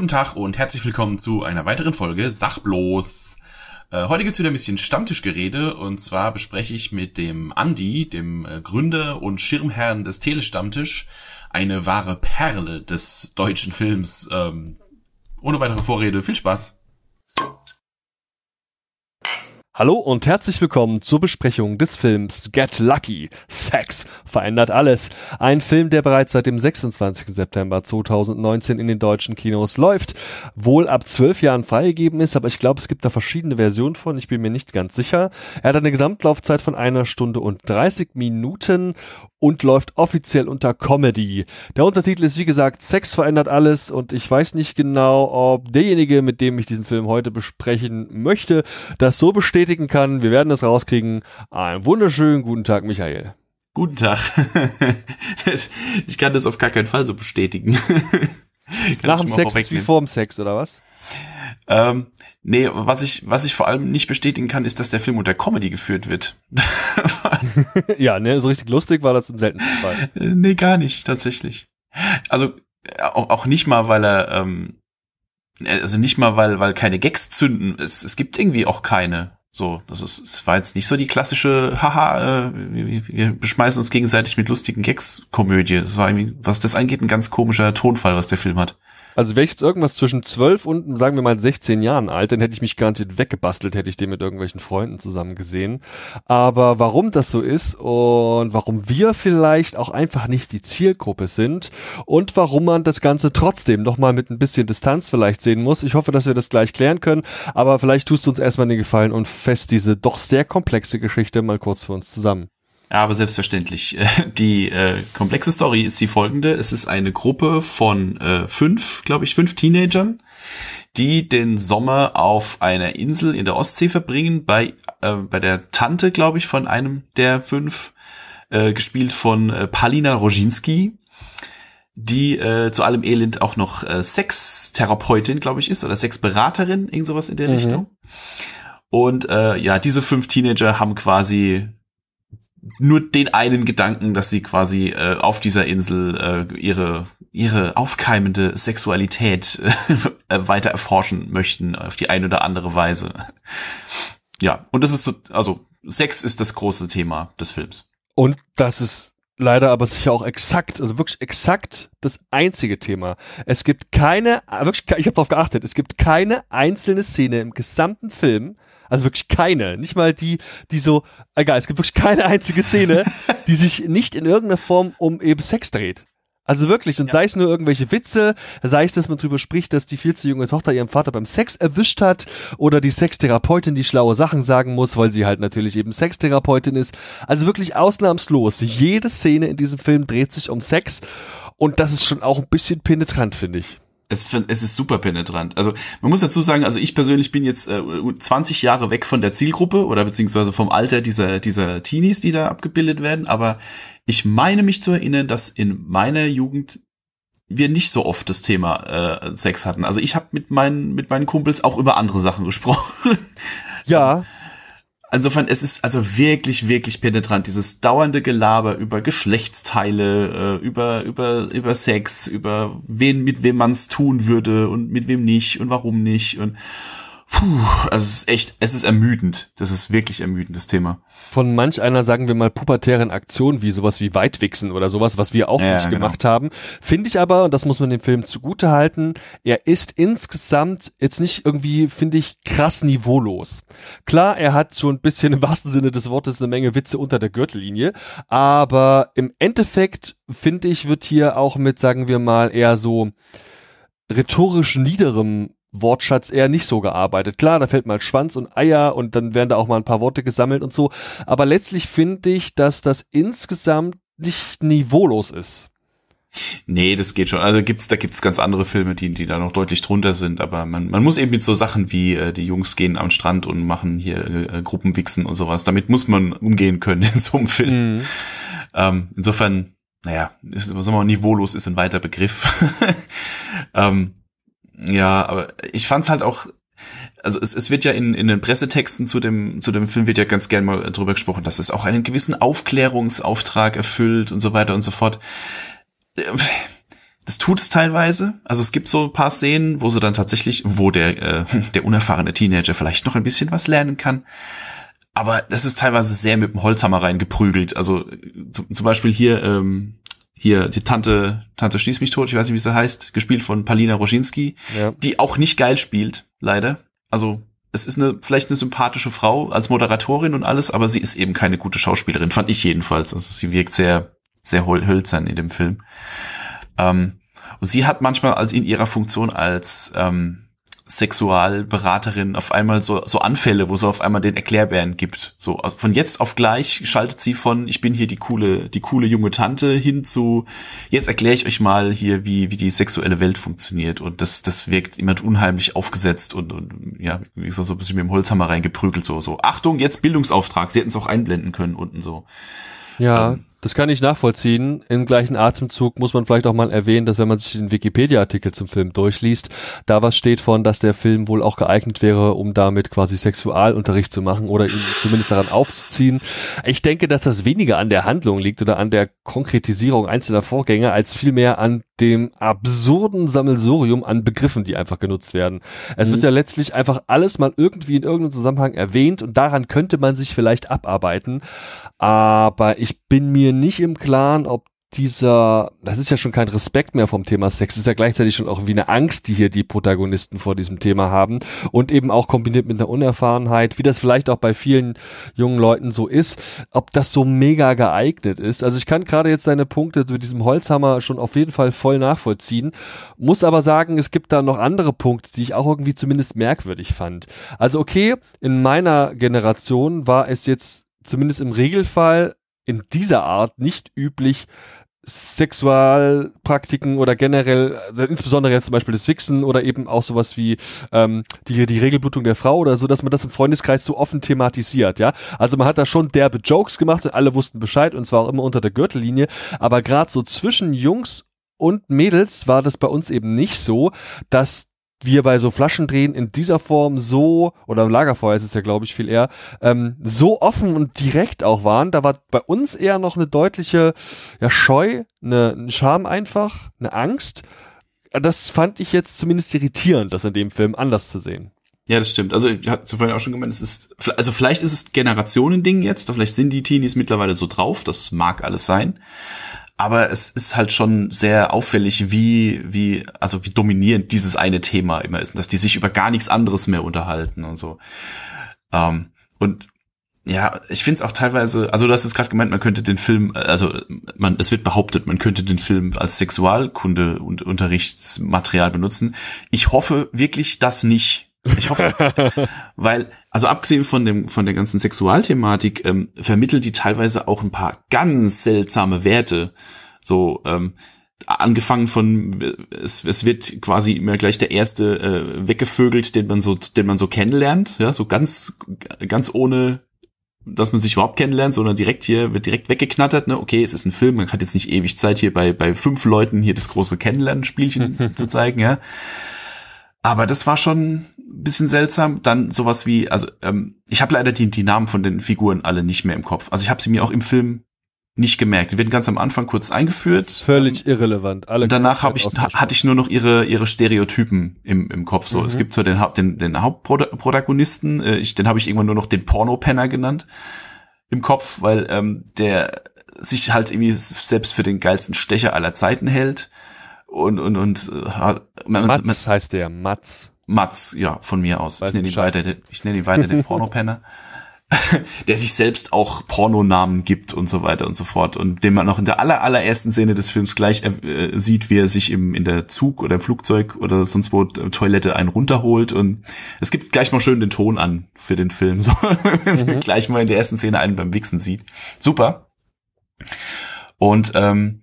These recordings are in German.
Guten Tag und herzlich willkommen zu einer weiteren Folge Sachbloß. Äh, heute gibt's wieder ein bisschen Stammtischgerede und zwar bespreche ich mit dem Andi, dem äh, Gründer und Schirmherrn des Telestammtisch, eine wahre Perle des deutschen Films. Ähm, ohne weitere Vorrede, viel Spaß. Hallo und herzlich willkommen zur Besprechung des Films Get Lucky. Sex verändert alles. Ein Film, der bereits seit dem 26. September 2019 in den deutschen Kinos läuft, wohl ab zwölf Jahren freigegeben ist, aber ich glaube, es gibt da verschiedene Versionen von, ich bin mir nicht ganz sicher. Er hat eine Gesamtlaufzeit von einer Stunde und 30 Minuten und läuft offiziell unter Comedy. Der Untertitel ist wie gesagt Sex verändert alles und ich weiß nicht genau, ob derjenige, mit dem ich diesen Film heute besprechen möchte, das so bestätigen kann. Wir werden das rauskriegen. Einen wunderschönen guten Tag, Michael. Guten Tag. ich kann das auf gar keinen Fall so bestätigen. Nach dem Sex ist wie vor dem Sex, oder was? Ähm, nee, was ich, was ich vor allem nicht bestätigen kann, ist, dass der Film unter Comedy geführt wird. ja, ne, so richtig lustig war das im seltensten Fall. Nee, gar nicht, tatsächlich. Also, auch, auch nicht mal, weil er, ähm, also nicht mal, weil, weil keine Gags zünden. Es, es gibt irgendwie auch keine. So, das ist, es war jetzt nicht so die klassische, haha, äh, wir, wir beschmeißen uns gegenseitig mit lustigen Gags-Komödie. Es war irgendwie, was das angeht, ein ganz komischer Tonfall, was der Film hat. Also wäre ich jetzt irgendwas zwischen 12 und, sagen wir mal, 16 Jahren alt, dann hätte ich mich garantiert weggebastelt, hätte ich den mit irgendwelchen Freunden zusammen gesehen. Aber warum das so ist und warum wir vielleicht auch einfach nicht die Zielgruppe sind und warum man das Ganze trotzdem nochmal mit ein bisschen Distanz vielleicht sehen muss, ich hoffe, dass wir das gleich klären können. Aber vielleicht tust du uns erstmal den Gefallen und fest diese doch sehr komplexe Geschichte mal kurz für uns zusammen. Ja, aber selbstverständlich. Die äh, komplexe Story ist die folgende. Es ist eine Gruppe von äh, fünf, glaube ich, fünf Teenagern, die den Sommer auf einer Insel in der Ostsee verbringen, bei, äh, bei der Tante, glaube ich, von einem der fünf, äh, gespielt von äh, Palina Roginski, die äh, zu allem Elend auch noch äh, Sextherapeutin, glaube ich, ist, oder Sexberaterin, irgend sowas in der mhm. Richtung. Und äh, ja, diese fünf Teenager haben quasi nur den einen Gedanken, dass sie quasi äh, auf dieser Insel äh, ihre ihre aufkeimende Sexualität äh, weiter erforschen möchten auf die eine oder andere Weise. Ja, und das ist so, also Sex ist das große Thema des Films. Und das ist leider aber sicher auch exakt, also wirklich exakt das einzige Thema. Es gibt keine, wirklich, ich habe darauf geachtet, es gibt keine einzelne Szene im gesamten Film, also wirklich keine. Nicht mal die, die so, egal, es gibt wirklich keine einzige Szene, die sich nicht in irgendeiner Form um eben Sex dreht. Also wirklich, und ja. sei es nur irgendwelche Witze, sei es, dass man drüber spricht, dass die viel zu junge Tochter ihren Vater beim Sex erwischt hat oder die Sextherapeutin, die schlaue Sachen sagen muss, weil sie halt natürlich eben Sextherapeutin ist. Also wirklich ausnahmslos. Jede Szene in diesem Film dreht sich um Sex und das ist schon auch ein bisschen penetrant, finde ich es, es ist super penetrant. Also man muss dazu sagen, also ich persönlich bin jetzt äh, 20 Jahre weg von der Zielgruppe oder beziehungsweise vom Alter dieser, dieser Teenies, die da abgebildet werden, aber ich meine mich zu erinnern, dass in meiner Jugend wir nicht so oft das Thema äh, Sex hatten. Also ich habe mit meinen, mit meinen Kumpels auch über andere Sachen gesprochen. Ja, Insofern, es ist also wirklich, wirklich penetrant. Dieses dauernde Gelaber über Geschlechtsteile, äh, über, über, über Sex, über wen, mit wem man es tun würde und mit wem nicht und warum nicht und Puh, also es ist echt, es ist ermüdend. Das ist wirklich ermüdendes Thema. Von manch einer, sagen wir mal, pubertären Aktionen wie sowas wie Weitwichsen oder sowas, was wir auch ja, nicht genau. gemacht haben. Finde ich aber, und das muss man dem Film zugute halten, er ist insgesamt jetzt nicht irgendwie, finde ich, krass niveaulos. Klar, er hat so ein bisschen im wahrsten Sinne des Wortes eine Menge Witze unter der Gürtellinie, aber im Endeffekt, finde ich, wird hier auch mit, sagen wir mal, eher so rhetorisch niederem Wortschatz eher nicht so gearbeitet. Klar, da fällt mal Schwanz und Eier und dann werden da auch mal ein paar Worte gesammelt und so. Aber letztlich finde ich, dass das insgesamt nicht niveaulos ist. Nee, das geht schon. Also gibt's, da gibt's ganz andere Filme, die, die da noch deutlich drunter sind. Aber man, man muss eben mit so Sachen wie äh, die Jungs gehen am Strand und machen hier äh, Gruppenwichsen und sowas. Damit muss man umgehen können in so einem Film. Mhm. Ähm, insofern, naja, ist, sagen wir mal, niveaulos ist ein weiter Begriff. ähm, ja, aber ich fand's halt auch, also es, es wird ja in, in den Pressetexten zu dem, zu dem Film wird ja ganz gern mal drüber gesprochen, dass es auch einen gewissen Aufklärungsauftrag erfüllt und so weiter und so fort. das tut es teilweise. Also es gibt so ein paar Szenen, wo sie dann tatsächlich, wo der, äh, der unerfahrene Teenager vielleicht noch ein bisschen was lernen kann. Aber das ist teilweise sehr mit dem Holzhammer reingeprügelt. Also zum, zum Beispiel hier, ähm, hier die Tante, Tante schieß mich tot, ich weiß nicht, wie sie heißt, gespielt von Palina Roginski, ja. die auch nicht geil spielt, leider. Also es ist eine vielleicht eine sympathische Frau als Moderatorin und alles, aber sie ist eben keine gute Schauspielerin, fand ich jedenfalls. Also sie wirkt sehr sehr hölzern in dem Film. Ähm, und sie hat manchmal als in ihrer Funktion als ähm, Sexualberaterin auf einmal so, so Anfälle, wo sie auf einmal den Erklärbären gibt. So also von jetzt auf gleich schaltet sie von ich bin hier die coole die coole junge Tante hin zu jetzt erkläre ich euch mal hier wie wie die sexuelle Welt funktioniert und das das wirkt immer unheimlich aufgesetzt und, und ja wie gesagt so ein bisschen mit dem Holzhammer reingeprügelt so so Achtung jetzt Bildungsauftrag. Sie hätten es auch einblenden können unten so. Ja, ähm, das kann ich nachvollziehen. Im gleichen Atemzug muss man vielleicht auch mal erwähnen, dass wenn man sich den Wikipedia-Artikel zum Film durchliest, da was steht von, dass der Film wohl auch geeignet wäre, um damit quasi Sexualunterricht zu machen oder ihn zumindest daran aufzuziehen. Ich denke, dass das weniger an der Handlung liegt oder an der Konkretisierung einzelner Vorgänge, als vielmehr an dem absurden Sammelsurium an Begriffen, die einfach genutzt werden. Es mhm. wird ja letztlich einfach alles mal irgendwie in irgendeinem Zusammenhang erwähnt und daran könnte man sich vielleicht abarbeiten. Aber ich bin mir nicht im Klaren, ob dieser, das ist ja schon kein Respekt mehr vom Thema Sex, ist ja gleichzeitig schon auch wie eine Angst, die hier die Protagonisten vor diesem Thema haben und eben auch kombiniert mit einer Unerfahrenheit, wie das vielleicht auch bei vielen jungen Leuten so ist, ob das so mega geeignet ist. Also ich kann gerade jetzt deine Punkte mit diesem Holzhammer schon auf jeden Fall voll nachvollziehen, muss aber sagen, es gibt da noch andere Punkte, die ich auch irgendwie zumindest merkwürdig fand. Also okay, in meiner Generation war es jetzt zumindest im Regelfall in dieser Art nicht üblich, Sexualpraktiken oder generell, also insbesondere jetzt zum Beispiel das Wichsen oder eben auch sowas wie ähm, die, die Regelblutung der Frau oder so, dass man das im Freundeskreis so offen thematisiert, ja. Also man hat da schon derbe Jokes gemacht und alle wussten Bescheid und zwar auch immer unter der Gürtellinie, aber gerade so zwischen Jungs und Mädels war das bei uns eben nicht so, dass wir bei so Flaschendrehen in dieser Form so, oder im Lagerfeuer ist es ja, glaube ich, viel eher, ähm, so offen und direkt auch waren. Da war bei uns eher noch eine deutliche ja, Scheu, eine, eine Scham einfach, eine Angst. Das fand ich jetzt zumindest irritierend, das in dem Film anders zu sehen. Ja, das stimmt. Also ich habe vorhin auch schon gemeint, es ist, also vielleicht ist es Generationending jetzt, vielleicht sind die Teenies mittlerweile so drauf, das mag alles sein aber es ist halt schon sehr auffällig, wie, wie, also wie dominierend dieses eine Thema immer ist, dass die sich über gar nichts anderes mehr unterhalten und so. Ähm, und ja, ich finde es auch teilweise, also du hast es gerade gemeint, man könnte den Film, also man, es wird behauptet, man könnte den Film als Sexualkunde und Unterrichtsmaterial benutzen. Ich hoffe wirklich das nicht. Ich hoffe, weil, also abgesehen von dem, von der ganzen Sexualthematik, ähm, vermittelt die teilweise auch ein paar ganz seltsame Werte. So, ähm, angefangen von, es, es wird quasi immer gleich der erste äh, weggevögelt, den man so, den man so kennenlernt, ja, so ganz, ganz ohne dass man sich überhaupt kennenlernt, sondern direkt hier wird direkt weggeknattert, ne? Okay, es ist ein Film, man hat jetzt nicht ewig Zeit hier bei bei fünf Leuten hier das große Kennenlernspielchen zu zeigen, ja. Aber das war schon ein bisschen seltsam. Dann sowas wie, also ähm, ich habe leider die, die Namen von den Figuren alle nicht mehr im Kopf. Also ich habe sie mir auch im Film nicht gemerkt. Die werden ganz am Anfang kurz eingeführt. Völlig ähm, irrelevant. Alle und danach habe ich hatte ich nur noch ihre ihre Stereotypen im, im Kopf. So, mhm. es gibt so den den, den Hauptprotagonisten. Äh, ich, den habe ich irgendwann nur noch den Pornopenner genannt im Kopf, weil ähm, der sich halt irgendwie selbst für den geilsten Stecher aller Zeiten hält und und und äh, man, Mats heißt der Mats. Mats, ja, von mir aus. Weiß ich nenne ihn weiter, ich nenne ihn weiter den Pornopenner. der sich selbst auch Pornonamen gibt und so weiter und so fort und den man noch in der aller, allerersten Szene des Films gleich äh, sieht, wie er sich im, in der Zug oder im Flugzeug oder sonst wo äh, Toilette einen runterholt und es gibt gleich mal schön den Ton an für den Film, so mhm. gleich mal in der ersten Szene einen beim Wichsen sieht. Super. Und ähm,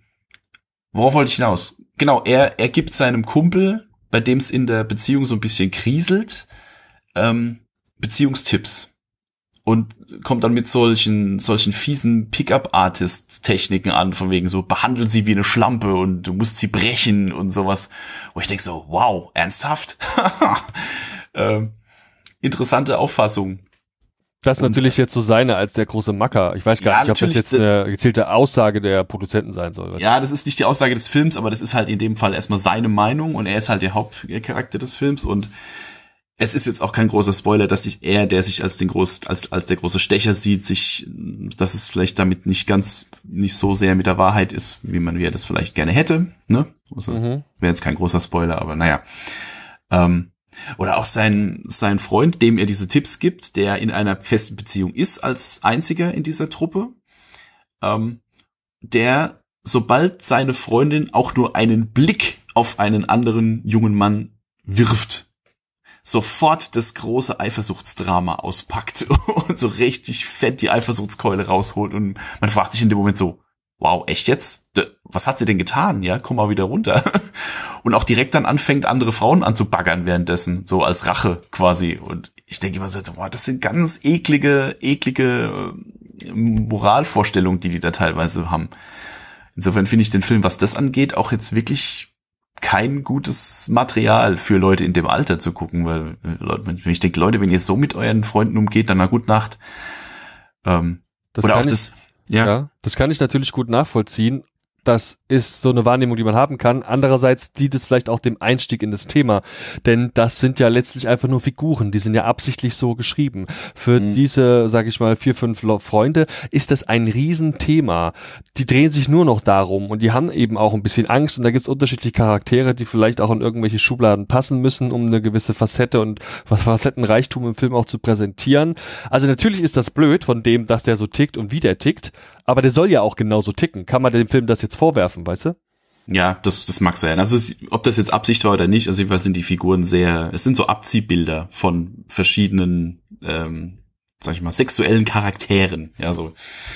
worauf wollte ich hinaus? Genau, er, er gibt seinem Kumpel, bei dem es in der Beziehung so ein bisschen kriselt, ähm, Beziehungstipps und kommt dann mit solchen solchen fiesen Pickup-Artist-Techniken an, von wegen so behandel sie wie eine Schlampe und du musst sie brechen und sowas. Wo ich denke so, wow, ernsthaft? ähm, interessante Auffassung. Das ist natürlich jetzt so seine als der große Macker. Ich weiß gar Ja, nicht, ob das jetzt eine gezielte Aussage der Produzenten sein soll. Ja, das ist nicht die Aussage des Films, aber das ist halt in dem Fall erstmal seine Meinung und er ist halt der Hauptcharakter des Films und es ist jetzt auch kein großer Spoiler, dass sich er, der sich als den groß, als, als der große Stecher sieht, sich, dass es vielleicht damit nicht ganz, nicht so sehr mit der Wahrheit ist, wie man, wie er das vielleicht gerne hätte, ne? Also, Mhm. Wäre jetzt kein großer Spoiler, aber naja. Ähm, oder auch sein, sein Freund, dem er diese Tipps gibt, der in einer festen Beziehung ist als einziger in dieser Truppe, ähm, der, sobald seine Freundin auch nur einen Blick auf einen anderen jungen Mann wirft, sofort das große Eifersuchtsdrama auspackt und so richtig fett die Eifersuchtskeule rausholt und man fragt sich in dem Moment so, wow, echt jetzt? Was hat sie denn getan? Ja, komm mal wieder runter. Und auch direkt dann anfängt, andere Frauen anzubaggern währenddessen, so als Rache quasi. Und ich denke immer so, boah, das sind ganz eklige, eklige äh, Moralvorstellungen, die die da teilweise haben. Insofern finde ich den Film, was das angeht, auch jetzt wirklich kein gutes Material für Leute in dem Alter zu gucken, weil äh, ich denke, Leute, wenn ihr so mit euren Freunden umgeht, dann na gut Nacht. Ähm, Das oder auch das, ja, Ja, das kann ich natürlich gut nachvollziehen. Das ist so eine Wahrnehmung, die man haben kann. Andererseits dient es vielleicht auch dem Einstieg in das Thema. Denn das sind ja letztlich einfach nur Figuren. Die sind ja absichtlich so geschrieben. Für Mhm. diese, sag ich mal, vier, fünf Freunde ist das ein Riesenthema. Die drehen sich nur noch darum und die haben eben auch ein bisschen Angst und da gibt's unterschiedliche Charaktere, die vielleicht auch in irgendwelche Schubladen passen müssen, um eine gewisse Facette und Facettenreichtum im Film auch zu präsentieren. Also natürlich ist das blöd von dem, dass der so tickt und wie der tickt, aber der soll ja auch genauso ticken. Kann man dem Film das jetzt vorwerfen, weißt du? ja, das, das mag sein. Also es, ob das jetzt Absicht war oder nicht, also jedenfalls sind die Figuren sehr, es sind so Abziehbilder von verschiedenen, ähm, sag ich mal, sexuellen Charakteren, ja, so,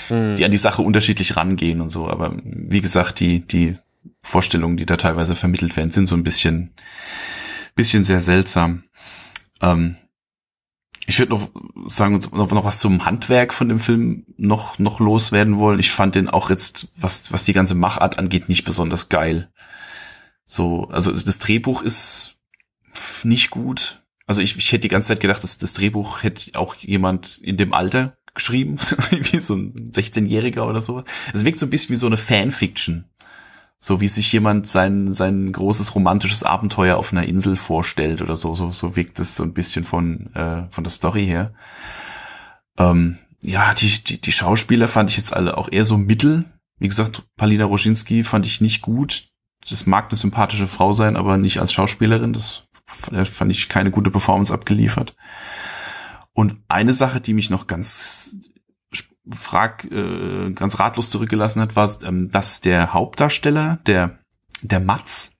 die an die Sache unterschiedlich rangehen und so. Aber wie gesagt, die, die Vorstellungen, die da teilweise vermittelt werden, sind so ein bisschen, bisschen sehr seltsam. Ähm, ich würde noch sagen, noch, was zum Handwerk von dem Film noch, noch loswerden wollen. Ich fand den auch jetzt, was, was die ganze Machart angeht, nicht besonders geil. So, also das Drehbuch ist nicht gut. Also ich, ich hätte die ganze Zeit gedacht, dass das Drehbuch hätte auch jemand in dem Alter geschrieben, wie so ein 16-Jähriger oder sowas. Es wirkt so ein bisschen wie so eine Fanfiction. So wie sich jemand sein, sein großes romantisches Abenteuer auf einer Insel vorstellt oder so. So, so wirkt es so ein bisschen von, äh, von der Story her. Ähm, ja, die, die, die Schauspieler fand ich jetzt alle auch eher so mittel. Wie gesagt, Palina Roginski fand ich nicht gut. Das mag eine sympathische Frau sein, aber nicht als Schauspielerin. Das fand ich keine gute Performance abgeliefert. Und eine Sache, die mich noch ganz frag, äh, ganz ratlos zurückgelassen hat, war, ähm, dass der Hauptdarsteller, der, der Matz,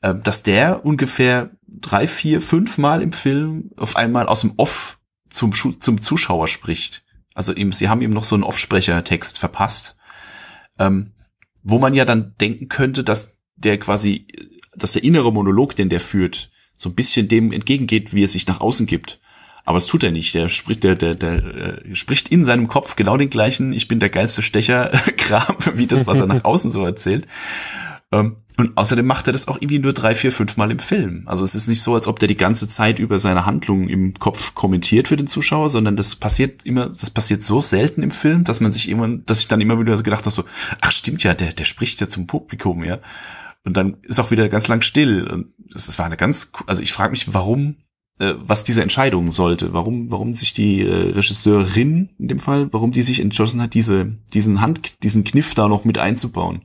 äh, dass der ungefähr drei, vier, fünf Mal im Film auf einmal aus dem Off zum, zum Zuschauer spricht. Also ihm, sie haben ihm noch so einen Offsprechertext verpasst, ähm, wo man ja dann denken könnte, dass der quasi, dass der innere Monolog, den der führt, so ein bisschen dem entgegengeht, wie er sich nach außen gibt. Aber das tut er nicht. Der spricht, der, der, der äh, spricht in seinem Kopf genau den gleichen, ich bin der geilste Stecher-Kram, wie das, was er nach außen so erzählt. Ähm, und außerdem macht er das auch irgendwie nur drei, vier, fünf Mal im Film. Also es ist nicht so, als ob der die ganze Zeit über seine Handlungen im Kopf kommentiert für den Zuschauer, sondern das passiert immer, das passiert so selten im Film, dass man sich immer, dass ich dann immer wieder gedacht habe, so, ach stimmt ja, der, der spricht ja zum Publikum, ja. Und dann ist auch wieder ganz lang still. Und das, das war eine ganz, also ich frage mich, warum, äh, was diese Entscheidung sollte, warum, warum sich die äh, Regisseurin in dem Fall, warum die sich entschlossen hat, diese, diesen Hand, diesen Kniff da noch mit einzubauen,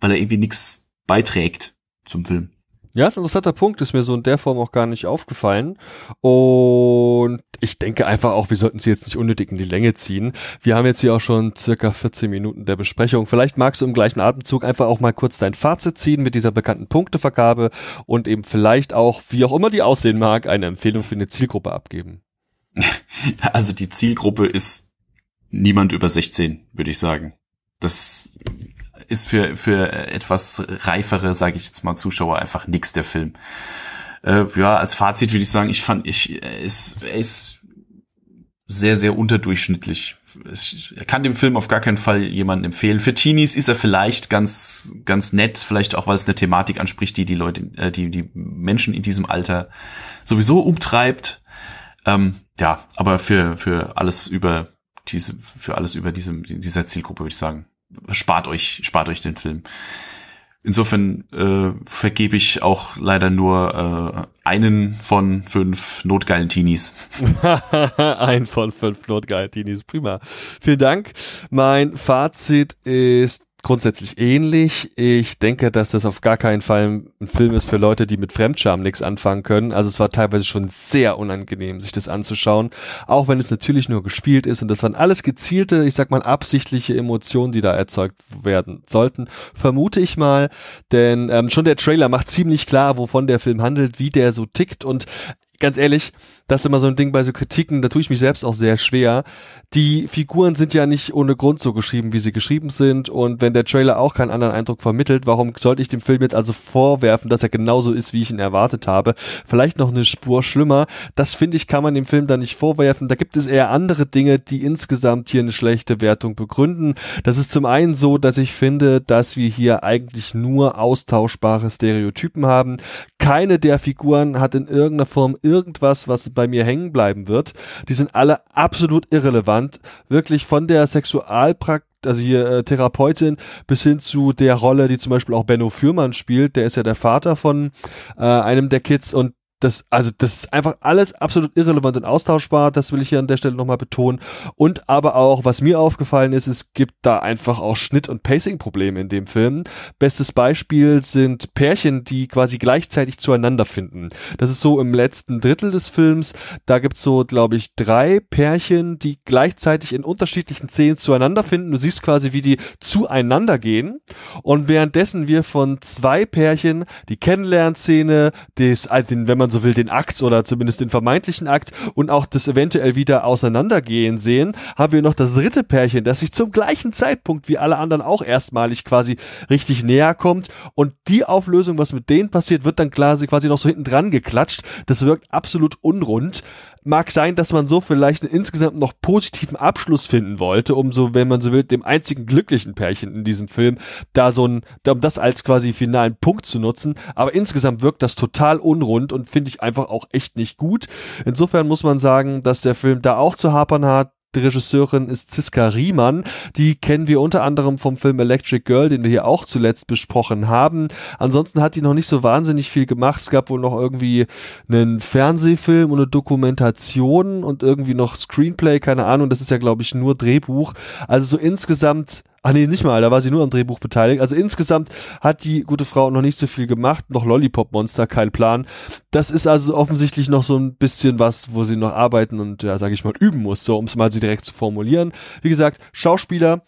weil er irgendwie nichts beiträgt zum Film. Ja, ist ein interessanter Punkt, ist mir so in der Form auch gar nicht aufgefallen. Und ich denke einfach auch, wir sollten sie jetzt nicht unnötig in die Länge ziehen. Wir haben jetzt hier auch schon circa 14 Minuten der Besprechung. Vielleicht magst du im gleichen Atemzug einfach auch mal kurz dein Fazit ziehen mit dieser bekannten Punktevergabe und eben vielleicht auch, wie auch immer die aussehen mag, eine Empfehlung für eine Zielgruppe abgeben. Also die Zielgruppe ist niemand über 16, würde ich sagen. Das ist für, für etwas reifere, sage ich jetzt mal, Zuschauer einfach nix der Film. Äh, ja, als Fazit würde ich sagen, ich fand, ich, er ist, er ist sehr, sehr unterdurchschnittlich. Ich kann dem Film auf gar keinen Fall jemanden empfehlen. Für Teenies ist er vielleicht ganz, ganz nett, vielleicht auch, weil es eine Thematik anspricht, die die Leute, äh, die, die Menschen in diesem Alter sowieso umtreibt. Ähm, ja, aber für, für alles über diese, für alles über diese, dieser Zielgruppe würde ich sagen, spart euch, spart euch den Film. Insofern äh, vergebe ich auch leider nur äh, einen von fünf notgeilen Teenies. Ein von fünf notgeilen Teenies, prima. Vielen Dank. Mein Fazit ist grundsätzlich ähnlich. Ich denke, dass das auf gar keinen Fall ein Film ist für Leute, die mit Fremdscham nichts anfangen können. Also es war teilweise schon sehr unangenehm, sich das anzuschauen, auch wenn es natürlich nur gespielt ist und das waren alles gezielte, ich sag mal absichtliche Emotionen, die da erzeugt werden sollten, vermute ich mal, denn ähm, schon der Trailer macht ziemlich klar, wovon der Film handelt, wie der so tickt und ganz ehrlich, das ist immer so ein Ding bei so Kritiken, da tue ich mich selbst auch sehr schwer. Die Figuren sind ja nicht ohne Grund so geschrieben, wie sie geschrieben sind. Und wenn der Trailer auch keinen anderen Eindruck vermittelt, warum sollte ich dem Film jetzt also vorwerfen, dass er genauso ist, wie ich ihn erwartet habe? Vielleicht noch eine Spur schlimmer. Das finde ich, kann man dem Film da nicht vorwerfen. Da gibt es eher andere Dinge, die insgesamt hier eine schlechte Wertung begründen. Das ist zum einen so, dass ich finde, dass wir hier eigentlich nur austauschbare Stereotypen haben. Keine der Figuren hat in irgendeiner Form irgendwas, was bei mir hängen bleiben wird. Die sind alle absolut irrelevant. Wirklich von der Sexualpraktik also hier äh, Therapeutin bis hin zu der Rolle, die zum Beispiel auch Benno Fürmann spielt, der ist ja der Vater von äh, einem der Kids und das, also das ist einfach alles absolut irrelevant und austauschbar, das will ich hier an der Stelle nochmal betonen. Und aber auch, was mir aufgefallen ist, es gibt da einfach auch Schnitt- und Pacing-Probleme in dem Film. Bestes Beispiel sind Pärchen, die quasi gleichzeitig zueinander finden. Das ist so im letzten Drittel des Films. Da gibt's so, glaube ich, drei Pärchen, die gleichzeitig in unterschiedlichen Szenen zueinander finden. Du siehst quasi, wie die zueinander gehen. Und währenddessen wir von zwei Pärchen die Kennenlernszene, des, den, wenn man so will, den Akt oder zumindest den vermeintlichen Akt und auch das eventuell wieder auseinandergehen sehen, haben wir noch das dritte Pärchen, das sich zum gleichen Zeitpunkt wie alle anderen auch erstmalig quasi richtig näher kommt und die Auflösung, was mit denen passiert, wird dann quasi, quasi noch so hinten dran geklatscht. Das wirkt absolut unrund mag sein, dass man so vielleicht einen insgesamt noch positiven Abschluss finden wollte, um so, wenn man so will, dem einzigen glücklichen Pärchen in diesem Film da so ein, um das als quasi finalen Punkt zu nutzen. Aber insgesamt wirkt das total unrund und finde ich einfach auch echt nicht gut. Insofern muss man sagen, dass der Film da auch zu hapern hat. Die Regisseurin ist Ziska Riemann. Die kennen wir unter anderem vom Film Electric Girl, den wir hier auch zuletzt besprochen haben. Ansonsten hat die noch nicht so wahnsinnig viel gemacht. Es gab wohl noch irgendwie einen Fernsehfilm und eine Dokumentation und irgendwie noch Screenplay, keine Ahnung. Das ist ja, glaube ich, nur Drehbuch. Also so insgesamt Ach nee, nicht mal, da war sie nur am Drehbuch beteiligt. Also insgesamt hat die gute Frau noch nicht so viel gemacht, noch Lollipop Monster, kein Plan. Das ist also offensichtlich noch so ein bisschen was, wo sie noch arbeiten und ja, sage ich mal, üben muss, so um es mal sie direkt zu formulieren. Wie gesagt, Schauspieler,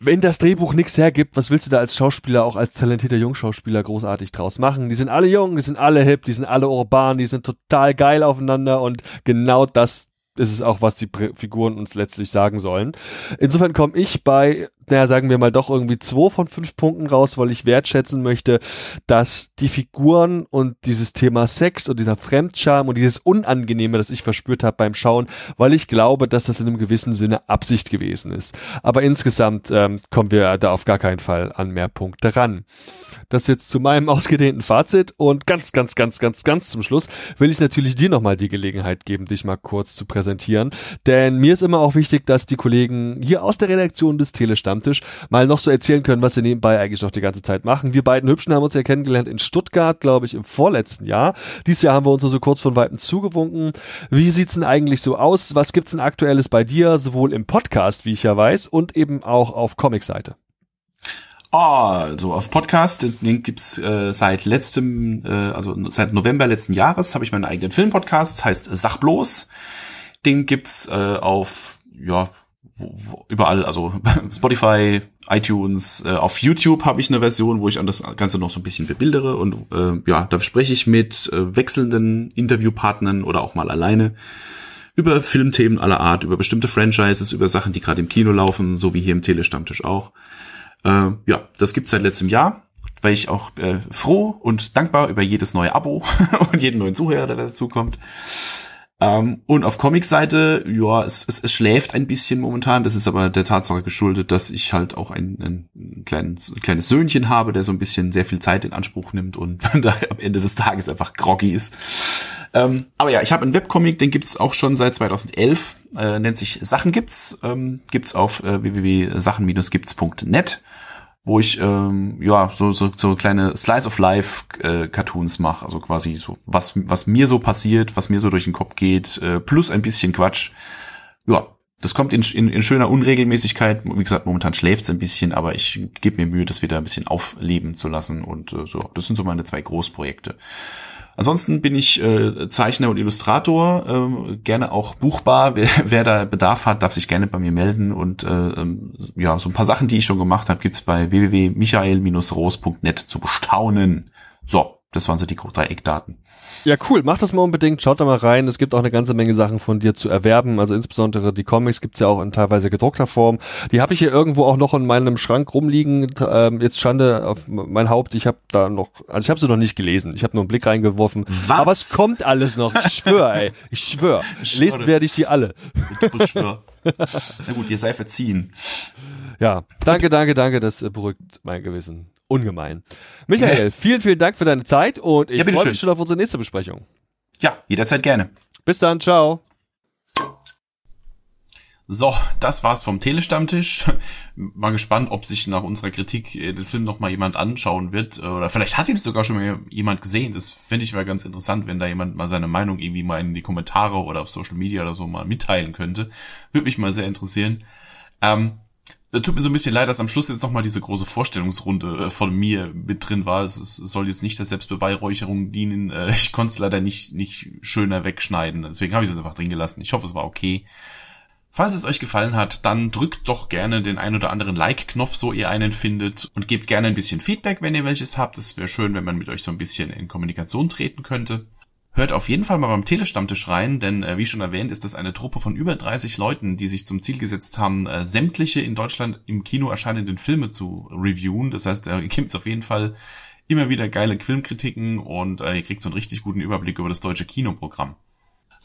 wenn das Drehbuch nichts hergibt, was willst du da als Schauspieler, auch als talentierter Jungschauspieler großartig draus machen? Die sind alle jung, die sind alle hip, die sind alle urban, die sind total geil aufeinander und genau das ist es auch, was die Figuren uns letztlich sagen sollen. Insofern komme ich bei, naja, sagen wir mal doch irgendwie zwei von fünf Punkten raus, weil ich wertschätzen möchte, dass die Figuren und dieses Thema Sex und dieser Fremdscham und dieses Unangenehme, das ich verspürt habe beim Schauen, weil ich glaube, dass das in einem gewissen Sinne Absicht gewesen ist. Aber insgesamt ähm, kommen wir da auf gar keinen Fall an mehr Punkte ran. Das jetzt zu meinem ausgedehnten Fazit und ganz, ganz, ganz, ganz, ganz zum Schluss will ich natürlich dir nochmal die Gelegenheit geben, dich mal kurz zu präsentieren. Denn mir ist immer auch wichtig, dass die Kollegen hier aus der Redaktion des Telestammtisch mal noch so erzählen können, was sie nebenbei eigentlich noch die ganze Zeit machen. Wir beiden Hübschen haben uns ja kennengelernt in Stuttgart, glaube ich, im vorletzten Jahr. Dieses Jahr haben wir uns nur so kurz von Weitem zugewunken. Wie sieht's denn eigentlich so aus? Was gibt's denn aktuelles bei dir, sowohl im Podcast, wie ich ja weiß, und eben auch auf Comicseite? Also auf Podcast, den gibt's äh, seit letztem, äh, also seit November letzten Jahres habe ich meinen eigenen Filmpodcast, heißt Sach bloß. Den gibt's äh, auf ja wo, wo, überall, also Spotify, iTunes, äh, auf YouTube habe ich eine Version, wo ich an das Ganze noch so ein bisschen bebildere und äh, ja, da spreche ich mit äh, wechselnden Interviewpartnern oder auch mal alleine über Filmthemen aller Art, über bestimmte Franchises, über Sachen, die gerade im Kino laufen, so wie hier im Telestammtisch auch. Äh, ja, das gibt's seit letztem Jahr, weil ich auch äh, froh und dankbar über jedes neue Abo und jeden neuen Zuhörer, der dazu kommt. Ähm, und auf Comic-Seite, ja, es, es, es schläft ein bisschen momentan. Das ist aber der Tatsache geschuldet, dass ich halt auch ein, ein kleines, ein kleines Söhnchen habe, der so ein bisschen sehr viel Zeit in Anspruch nimmt und da am Ende des Tages einfach groggy ist. Ähm, aber ja, ich habe einen Webcomic, den gibt's auch schon seit 2011. Äh, nennt sich Sachen gibt's. Ähm, gibt's auf äh, www.sachen-gibts.net wo ich ähm, ja so, so so kleine Slice of Life äh, Cartoons mache, also quasi so was was mir so passiert, was mir so durch den Kopf geht, äh, plus ein bisschen Quatsch. Ja, das kommt in, in, in schöner Unregelmäßigkeit. Wie gesagt, momentan schläft's ein bisschen, aber ich gebe mir Mühe, das wieder ein bisschen aufleben zu lassen und äh, so. Das sind so meine zwei Großprojekte. Ansonsten bin ich äh, Zeichner und Illustrator, äh, gerne auch buchbar. Wer, wer da Bedarf hat, darf sich gerne bei mir melden. Und äh, ähm, ja, so ein paar Sachen, die ich schon gemacht habe, gibt's bei www.michael-roos.net zu bestaunen. So, das waren so die drei Eckdaten. Ja, cool. Mach das mal unbedingt. Schaut da mal rein. Es gibt auch eine ganze Menge Sachen von dir zu erwerben. Also insbesondere die Comics gibt's ja auch in teilweise gedruckter Form. Die habe ich hier irgendwo auch noch in meinem Schrank rumliegen. Ähm, jetzt Schande auf mein Haupt. Ich habe da noch, also ich habe sie noch nicht gelesen. Ich habe nur einen Blick reingeworfen. Was? Aber es kommt alles noch. Ich schwöre, ey. Ich schwöre. Lesen werde ich die alle. Ich schwör. Na gut, ihr sei verziehen. Ja, danke, danke, danke. Das beruhigt mein Gewissen ungemein. Michael, vielen, vielen Dank für deine Zeit und ich ja, freue mich schon auf unsere nächste Besprechung. Ja, jederzeit gerne. Bis dann, ciao. So, das war's vom Telestammtisch. Mal gespannt, ob sich nach unserer Kritik den Film noch mal jemand anschauen wird. Oder vielleicht hat ihn sogar schon mal jemand gesehen. Das fände ich mal ganz interessant, wenn da jemand mal seine Meinung irgendwie mal in die Kommentare oder auf Social Media oder so mal mitteilen könnte. Würde mich mal sehr interessieren. Ähm, da tut mir so ein bisschen leid, dass am Schluss jetzt nochmal diese große Vorstellungsrunde äh, von mir mit drin war. Es, soll jetzt nicht der Selbstbeweihräucherung dienen. Äh, ich konnte es leider nicht, nicht schöner wegschneiden. Deswegen habe ich es einfach drin gelassen. Ich hoffe, es war okay. Falls es euch gefallen hat, dann drückt doch gerne den ein oder anderen Like-Knopf, so ihr einen findet. Und gebt gerne ein bisschen Feedback, wenn ihr welches habt. Es wäre schön, wenn man mit euch so ein bisschen in Kommunikation treten könnte. Hört auf jeden Fall mal beim Telestammtisch rein, denn äh, wie schon erwähnt, ist das eine Truppe von über 30 Leuten, die sich zum Ziel gesetzt haben, äh, sämtliche in Deutschland im Kino erscheinenden Filme zu reviewen. Das heißt, da gibt's auf jeden Fall immer wieder geile Filmkritiken und äh, ihr kriegt so einen richtig guten Überblick über das deutsche Kinoprogramm.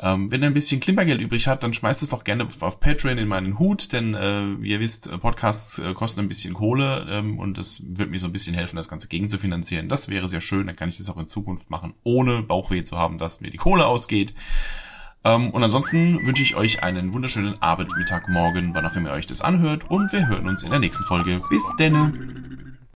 Ähm, wenn ihr ein bisschen Klimpergeld übrig habt, dann schmeißt es doch gerne auf Patreon in meinen Hut, denn äh, wie ihr wisst, äh, Podcasts äh, kosten ein bisschen Kohle ähm, und das wird mir so ein bisschen helfen, das Ganze gegen zu finanzieren. Das wäre sehr schön, dann kann ich das auch in Zukunft machen, ohne Bauchweh zu haben, dass mir die Kohle ausgeht. Ähm, und ansonsten wünsche ich euch einen wunderschönen Abend, Mittag, Morgen, wann auch immer ihr euch das anhört und wir hören uns in der nächsten Folge. Bis denne!